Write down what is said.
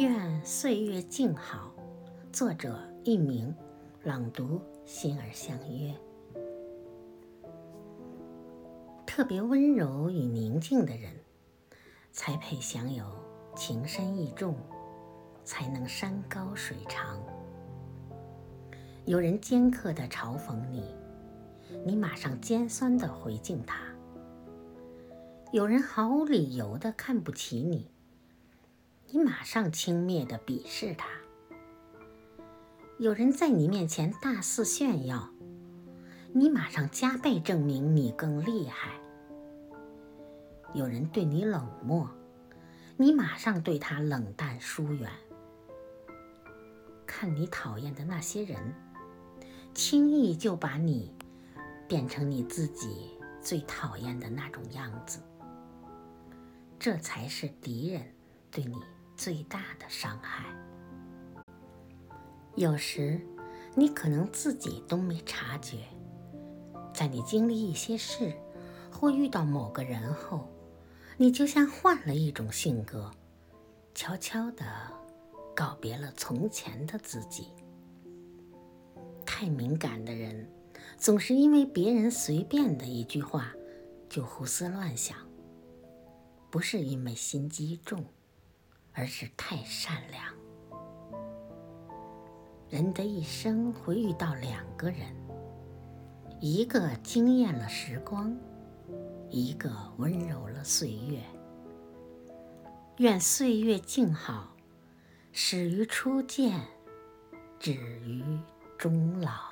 愿岁月静好。作者：佚名，朗读：心儿相约。特别温柔与宁静的人，才配享有情深意重，才能山高水长。有人尖刻的嘲讽你，你马上尖酸的回敬他；有人毫无理由的看不起你，你马上轻蔑的鄙视他。有人在你面前大肆炫耀，你马上加倍证明你更厉害；有人对你冷漠，你马上对他冷淡疏远。看你讨厌的那些人，轻易就把你变成你自己最讨厌的那种样子，这才是敌人对你最大的伤害。有时，你可能自己都没察觉，在你经历一些事或遇到某个人后，你就像换了一种性格，悄悄地告别了从前的自己。太敏感的人，总是因为别人随便的一句话就胡思乱想，不是因为心机重，而是太善良。人的一生会遇到两个人，一个惊艳了时光，一个温柔了岁月。愿岁月静好，始于初见，止于终老。